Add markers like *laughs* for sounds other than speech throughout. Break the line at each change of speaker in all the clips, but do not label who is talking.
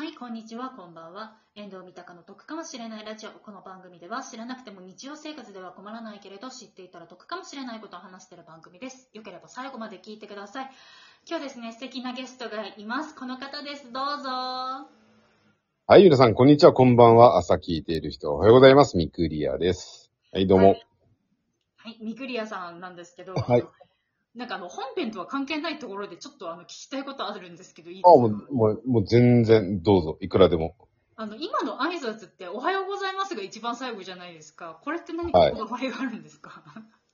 はい、こんにちは、こんばんは。遠藤三鷹の得かもしれないラジオ。この番組では知らなくても日常生活では困らないけれど知っていたら得かもしれないことを話している番組です。よければ最後まで聞いてください。今日ですね、素敵なゲストがいます。この方です。どうぞ。
はい、皆さん、こんにちは、こんばんは。朝聞いている人、おはようございます。ミクリアです。はい、どうも。
はい。はい、ミクリアさんなんですけど、
はい
なんかあの、本編とは関係ないところでちょっとあの、聞きたいことあるんですけど、いいです
あ、
か
もう、もう、もう全然、どうぞ、いくらでも。
あの、今の挨拶って、おはようございますが一番最後じゃないですか。これって何か
はい
こだわりがあるんですか、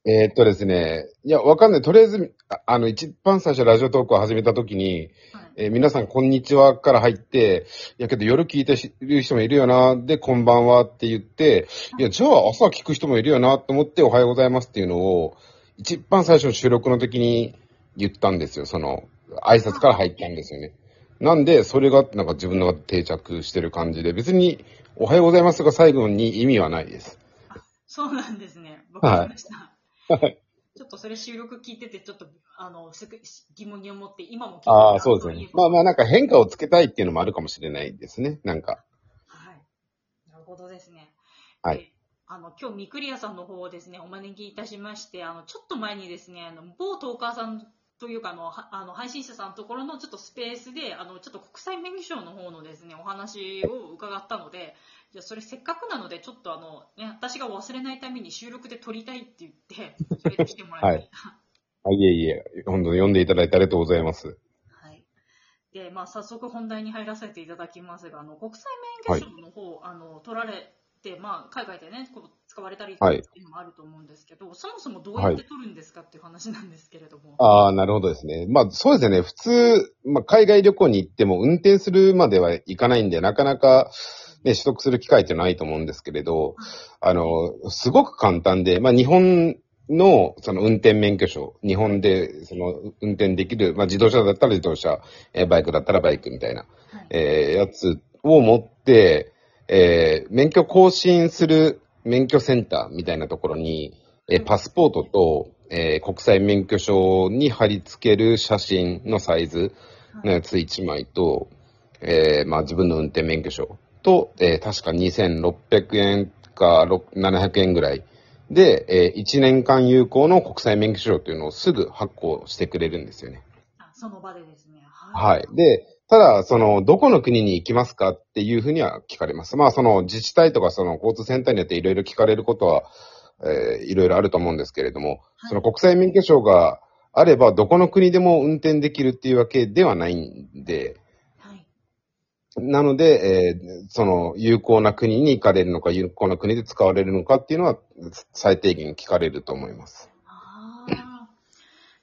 えーっとですね、いや、わかんない。とりあえず、ああの、一番最初ラジオトークを始めた時に、
はい。
えー皆さん、こんにちはから入って、いやけど夜聞いてる人もいるよな、で、こんばんはって言って、いや、じゃあ朝聞く人もいるよな、と思って、おはようございますっていうのを、一番最初の収録の時に言ったんですよ。その、挨拶から入ったんですよね。なんで、それが、なんか自分の中で定着してる感じで、別に、おはようございますが最後に意味はないです。
そうなんですね。わかりました。
はい
ちょっとそれ収録聞いてて、ちょっと、あの、すぐ疑問に思って、今も聞いて
ああ、そうですね。まあま
あ。
あなんか変化をつけたいっていうのもあるかもしれないですね。なんか。
はい。なるほどですね。
はい
で。あの、今日、ミクリアさんの方をですね、お招きいたしまして、あの、ちょっと前にですね、あの、某トーカーさんというか、あの、はあの配信者さんのところのちょっとスペースで、あの、ちょっと国際免許証の方のですね、お話を伺ったので、じゃあそれせっかくなので、ちょっとあの、ね、私が忘れないために収録で撮りたいって言って、それで来てもらいました。
あいえいえ、本当に読んでいただいてありがとうございます。
はい。で、まあ、早速本題に入らせていただきますが、あの、国際免許証の方、あの、取られて、まあ、海外でね、こう使われたりって
はい
いうのもあると思うんですけど、そもそもどうやって取るんですかっていう話なんですけれども。
ああ、なるほどですね。まあそうですね。普通、まあ海外旅行に行っても運転するまではいかないんで、なかなか、ね、取得する機会ってないと思うんですけれど、あの、すごく簡単で、まあ日本のその運転免許証、日本でその運転できる、まあ自動車だったら自動車、えーバイクだったらバイクみたいな、
はい。
えーやつを持って、えー免許更新する免許センターみたいなところに、えーパスポートと、えー国際免許証に貼り付ける写真のサイズのやつ1枚と、えーまあ自分の運転免許証と、えー確か2600円か6 700円ぐらいで、え1年間有効の国際免許証というのをすぐ発行してくれるんですよね。
あその場でですね。
はい。で、ただ、その、どこの国に行きますかっていうふうには聞かれます。まあ、その、自治体とか、その、交通センターによっていろいろ聞かれることは、えーいろいろあると思うんですけれども、
はい
その国際免許証があれば、どこの国でも運転できるっていうわけではないんで、
はい。
なので、えーその、有効な国に行かれるのか、有効な国で使われるのかっていうのは、最低限聞かれると思います。
ああ。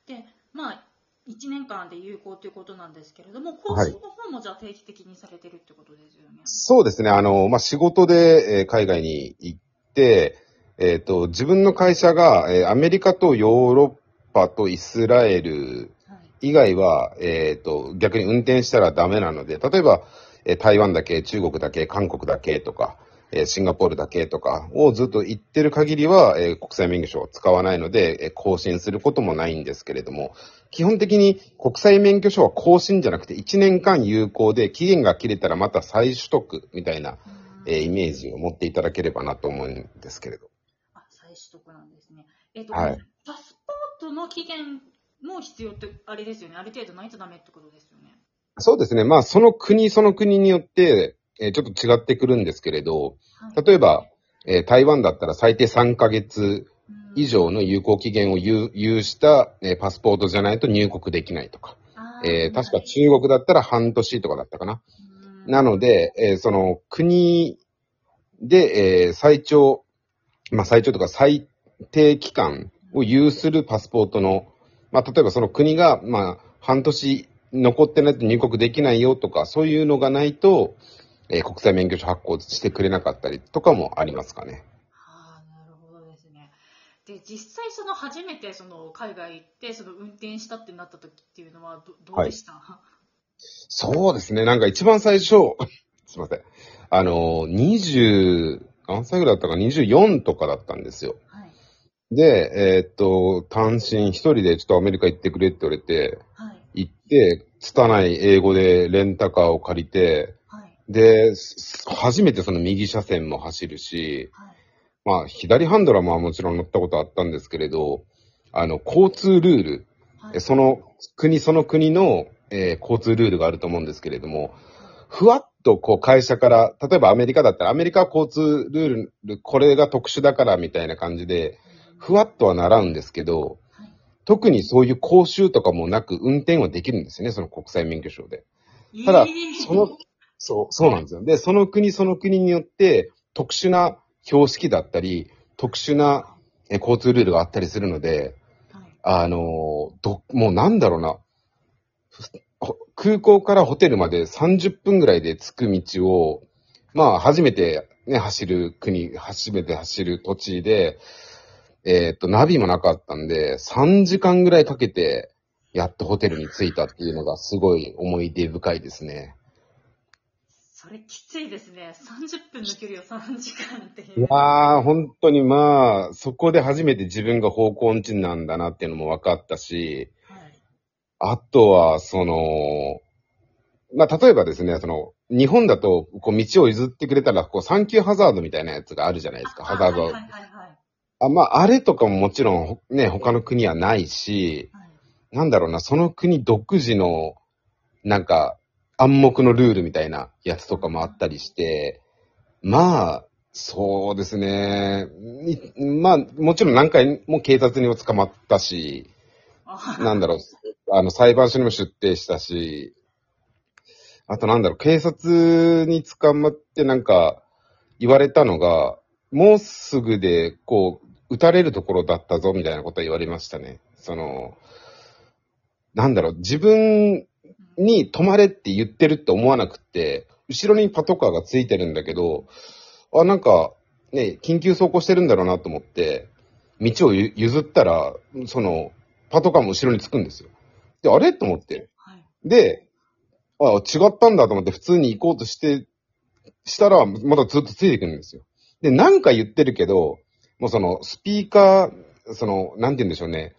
で、まあ、1年間で有効ということなんですけれども、更
はい
新の方もじゃあ定期的にされてるってことですよね。
そうですね。あの、まあ、仕事で、えー海外に行って、えっ、と、自分の会社が、えーアメリカとヨーロッパとイスラエル
はい。
以外は、えっ、と、逆に運転したらダメなので、例えば、えー台湾だけ、中国だけ、韓国だけとか、えーシンガポールだけとかをずっと言ってる限りは、えー国際免許証を使わないので、えー更新することもないんですけれども、基本的に国際免許証は更新じゃなくて1年間有効で期限が切れたらまた再取得みたいな、
うん
えーイメージを持っていただければなと思うんですけれど。
あ、再取得なんですね。えっ、と、
はい
パスポートの期限も必要って、あれですよね。ある程度ないとダメってことですよね。
そうですね。まあ、その国その国によって、えーちょっと違ってくるんですけれど、
はい、
例えば、えー台湾だったら最低3ヶ月
うん
以上の有効期限を有有した、えーパスポートじゃないと入国できないとか、えー確か中国だったら半年とかだったかな。
うん
なので、えーその国で、えー最長、まあ最長とか最低期間を有するパスポートの、まあ例えばその国が、まあ半年残ってないと入国できないよとか、そういうのがないと、えー国際免許証発行してくれなかったりとかもありますかね。
ああ、なるほどですね。で、実際その初めてその海外行ってその運転したってなった時っていうのはどどうでした、
そうですね。なんか一番最初、*laughs* すいません。あの、20、何歳ぐらいだったか、24とかだったんですよ。
はい。
で、えーっと、単身一人でちょっとアメリカ行ってくれって言われて、
はい。
行って、拙い英語でレンタカーを借りて、
はい。
で、す初めてその右車線も走るし、
はい。
まあ、左ハンドルはまあもちろん乗ったことあったんですけれど、あの、交通ルール、
はい
えその国その国の、えー交通ルールがあると思うんですけれども、ふわっとこう会社から、例えばアメリカだったらアメリカは交通ルール、これが特殊だからみたいな感じで、ふわっとは習うんですけど、
はい
特にそういう講習とかもなく運転はできるんですよね、その国際免許証で。ただ
えー
その、そう、そうなんですよ。で、その国その国によって特殊な標識だったり、特殊なえ交通ルールがあったりするので、
はい
あのーど、もうなんだろうな。ほ空港からホテルまで30分ぐらいで着く道を、まあ、初めてね、走る国、初めて走る土地で、えーっと、ナビもなかったんで、3時間ぐらいかけて、やっとホテルに着いたっていうのがすごい思い出深いですね。
それきついですね。30分の距離を3時間ってい。
いうやー、本当にまあ、そこで初めて自分が方向音痴なんだなっていうのも分かったし、
はい。
あとは、その、まあ、例えばですね、その、日本だと、こう、道を譲ってくれたら、こう、サンキューハザードみたいなやつがあるじゃないですか、ハザード。
はいはいはいはい。
あ、まあ、あれとかももちろん、ほね、他の国はないし、
はい
なんだろうな、その国独自の、なんか、暗黙のルールみたいなやつとかもあったりして、まあ、そうですね。いまあ、もちろん何回も警察にも捕まったし、
あ
なんだろう、あの、裁判所にも出廷したし、あとなんだろう、警察に捕まってなんか、言われたのが、もうすぐで、こう、撃たれるところだったぞ、みたいなことは言われましたね。その、なんだろう、自分に止まれって言ってるって思わなくって、後ろにパトカーがついてるんだけど、あ、なんか、ね、緊急走行してるんだろうなと思って、道をゆ譲ったら、その、パトカーも後ろにつくんですよ。で、あれ？と思って。
はい。
で、あ、違ったんだと思って普通に行こうとして、したら、またずっとついてくるんですよ。で、なんか言ってるけど、もうその、スピーカー、その、なんて言うんでしょうね。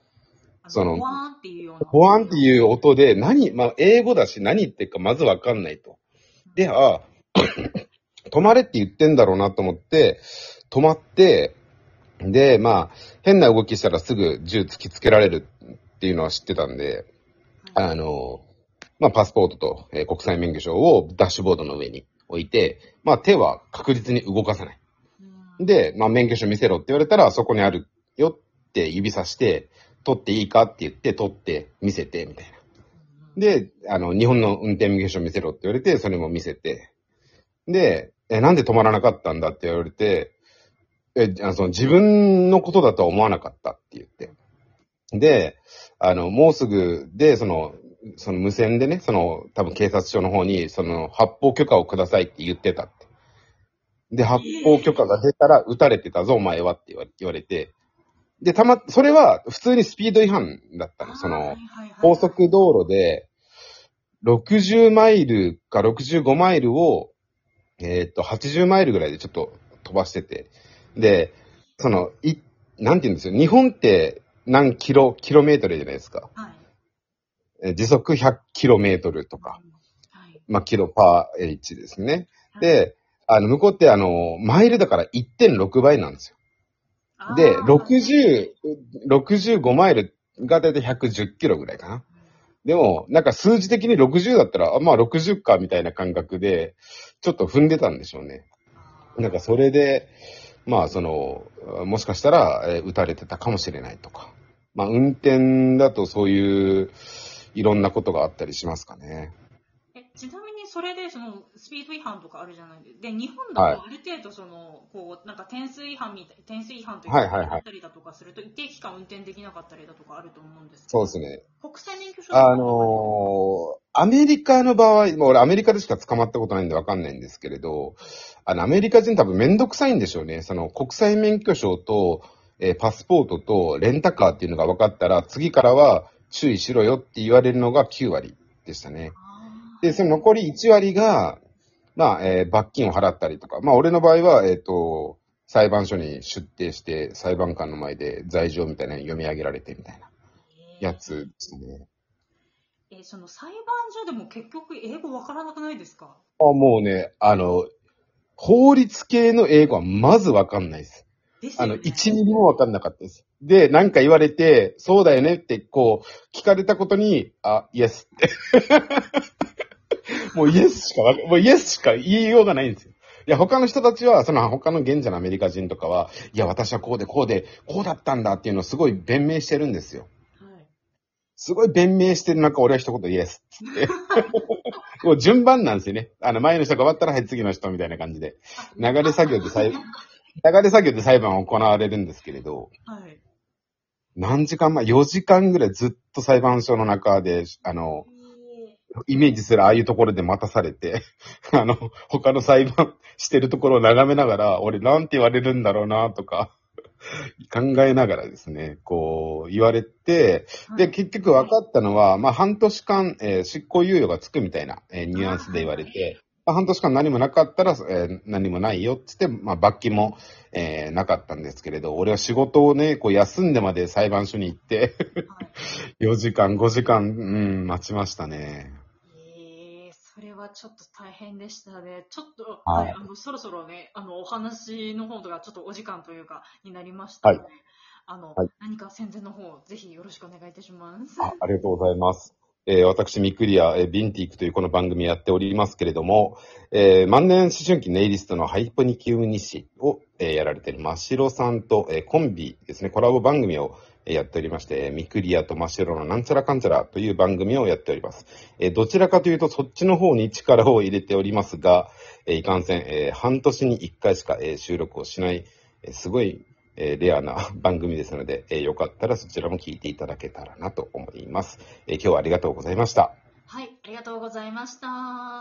あ
その
ボワーンっていうような。
ボワンっていう音で、何、まあ、英語だし何言ってるかまずわかんないと。で、あ、*coughs* 止まれって言ってんだろうなと思って、止まって、で、まあ、変な動きしたらすぐ銃突きつけられるっていうのは知ってたんで、
はい
あの、まあ、パスポートと、えー国際免許証をダッシュボードの上に置いて、まあ、手は確実に動かさない。
うん
で、まあ、免許証見せろって言われたら、そこにあるよって指さして、取っていいかって言って、取って、見せて、みたいな。で、あの、日本の運転免許証見せろって言われて、それも見せて。で、え、なんで止まらなかったんだって言われて、え、あその自分のことだとは思わなかったって言って。で、あの、もうすぐで、その、その無線でね、その、多分警察署の方に、その、発砲許可をくださいって言ってたって。で、発砲許可が出たら、撃たれてたぞ、お前はって言われて。で、たま、それは普通にスピード違反だったの。その、
はいはいはい
高速道路で、60マイルか65マイルを、えーっと、80マイルぐらいでちょっと飛ばしてて。で、その、い、なんて言うんですよ。日本って何キロ、キロメートルじゃないですか。
はい。
えー時速100キロメートルとか、
はい。
まあ、キロパー H ですね。で、あの、向こうってあの、マイルだから1.6倍なんですよ。で、
あー
60、65マイルがだいたい110キロぐらいかな。でも、なんか数字的に60だったら、あまあ60かみたいな感覚で、ちょっと踏んでたんでしょうね。なんかそれで、まあその、もしかしたら、えー撃たれてたかもしれないとか。まあ運転だとそういう、いろんなことがあったりしますかね。
えちなそれでそのスピード違反とかあるじゃないですか。で、日本だとある程度その、こう、なんか点数違反みたい、点数違反というか、
はいはいはい
あったりだとかすると、一定期間運転できなかったりだとかあると思うんですけど、
そうですね。
国際免許証
あのーアメリカの場合、もう俺アメリカでしか捕まったことないんでわかんないんですけれど、あの、アメリカ人多分めんどくさいんでしょうね。その、国際免許証と、えーパスポートとレンタカーっていうのが分かったら、次からは注意しろよって言われるのが9割でしたね。で、その残り1割が、まあ、えー罰金を払ったりとか、まあ、俺の場合は、えっ、と、裁判所に出廷して、裁判官の前で罪状みたいなの読み上げられてみたいなやつですね。
えその裁判所でも結局英語わからなくないですか？
あもうね、あの、法律系の英語はまずわかんないです。あの、
ですよね。
1ミリもわかんなかったです。で、なんか言われて、そうだよねって、こう、聞かれたことに、あ、イエスって。もうイエスしかわか、もうイエスしか言いようがないんですよ。いや、他の人たちは、その他の現者のアメリカ人とかは、いや、私はこうでこうで、こうだったんだっていうのをすごい弁明してるんですよ。
はい。
すごい弁明してる中、俺は一言イエスって。*laughs* もう順番なんですよね。あの、前の人が終わったら、はい、次の人みたいな感じで。流れ作業で裁流れ作業で裁判は行われるんですけれど、
はい。
何時間前 ?4 時間ぐらいずっと裁判所の中で、あの、イメージするああいうところで待たされて、*laughs* あの、他の裁判してるところを眺めながら、俺なんて言われるんだろうなとか、*laughs* 考えながらですね、こう、言われて、で、結局分かったのは、まあ、半年間、えー執行猶予がつくみたいな、えーニュアンスで言われて、まあ、半年間何もなかったら、えー何もないよっつって、まあ、罰金も、えーなかったんですけれど、俺は仕事をね、こう休んでまで裁判所に行って、
はい。*laughs*
4時間、5時間、うん、待ちましたね。
ちょっと大変でしたね。ちょっと、
は
はいい、あの、そろそろね、あの、お話の方とか、ちょっとお時間というか、になりましたので、あの、
はい
何か宣伝の方、ぜひよろしくお願いいたします。
あありがとうございます。えー私、ミクリア、えービンティークというこの番組やっておりますけれども、えー万年思春期ネイリストのハイポニキウムニシを、えーやられている真白さんと、えーコンビですね、コラボ番組を、やっておりまして、ミクリアと真白のなんちゃらかんちゃらという番組をやっております。えーどちらかというとそっちの方に力を入れておりますが、えーいかんせん、えー半年に1回しか、えー収録をしない、すごい、えーレアな *laughs* 番組ですので、えーよかったらそちらも聞いていただけたらなと思います。えー今日はありがとうございました。
はい、ありがとうございました。